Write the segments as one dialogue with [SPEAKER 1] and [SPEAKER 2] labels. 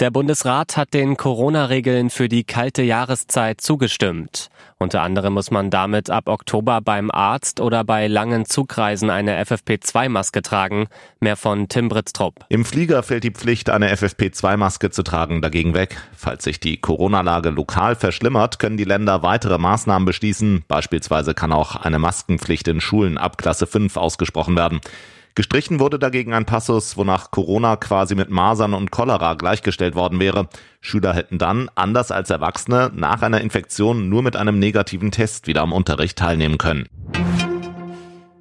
[SPEAKER 1] Der Bundesrat hat den Corona-Regeln für die kalte Jahreszeit zugestimmt. Unter anderem muss man damit ab Oktober beim Arzt oder bei langen Zugreisen eine FFP2-Maske tragen. Mehr von Tim Britztrup.
[SPEAKER 2] Im Flieger fällt die Pflicht, eine FFP2-Maske zu tragen, dagegen weg. Falls sich die Corona-Lage lokal verschlimmert, können die Länder weitere Maßnahmen beschließen. Beispielsweise kann auch eine Maskenpflicht in Schulen ab Klasse 5 ausgesprochen werden. Gestrichen wurde dagegen ein Passus, wonach Corona quasi mit Masern und Cholera gleichgestellt worden wäre. Schüler hätten dann, anders als Erwachsene, nach einer Infektion nur mit einem negativen Test wieder am Unterricht teilnehmen können.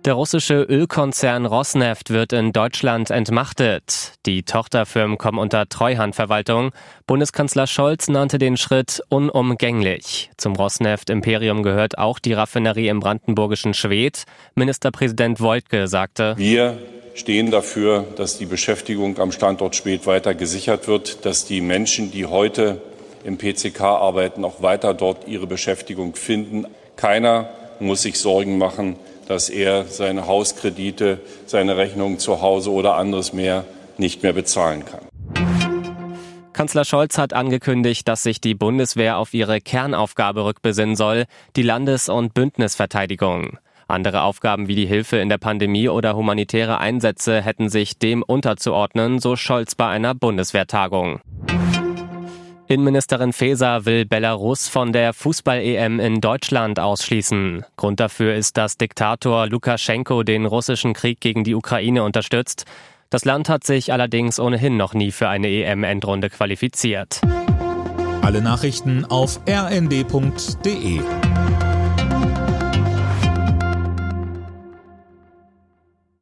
[SPEAKER 1] Der russische Ölkonzern Rosneft wird in Deutschland entmachtet. Die Tochterfirmen kommen unter Treuhandverwaltung. Bundeskanzler Scholz nannte den Schritt unumgänglich. Zum Rosneft-Imperium gehört auch die Raffinerie im brandenburgischen Schwedt. Ministerpräsident Woltke sagte,
[SPEAKER 3] Wir stehen dafür, dass die Beschäftigung am Standort Schwedt weiter gesichert wird, dass die Menschen, die heute im PCK arbeiten, auch weiter dort ihre Beschäftigung finden. Keiner muss sich Sorgen machen, dass er seine Hauskredite, seine Rechnungen zu Hause oder anderes mehr nicht mehr bezahlen kann.
[SPEAKER 1] Kanzler Scholz hat angekündigt, dass sich die Bundeswehr auf ihre Kernaufgabe rückbesinnen soll, die Landes- und Bündnisverteidigung. Andere Aufgaben wie die Hilfe in der Pandemie oder humanitäre Einsätze hätten sich dem unterzuordnen, so Scholz bei einer Bundeswehrtagung. Innenministerin Faeser will Belarus von der Fußball-EM in Deutschland ausschließen. Grund dafür ist, dass Diktator Lukaschenko den russischen Krieg gegen die Ukraine unterstützt. Das Land hat sich allerdings ohnehin noch nie für eine EM-Endrunde qualifiziert.
[SPEAKER 4] Alle Nachrichten auf rnd.de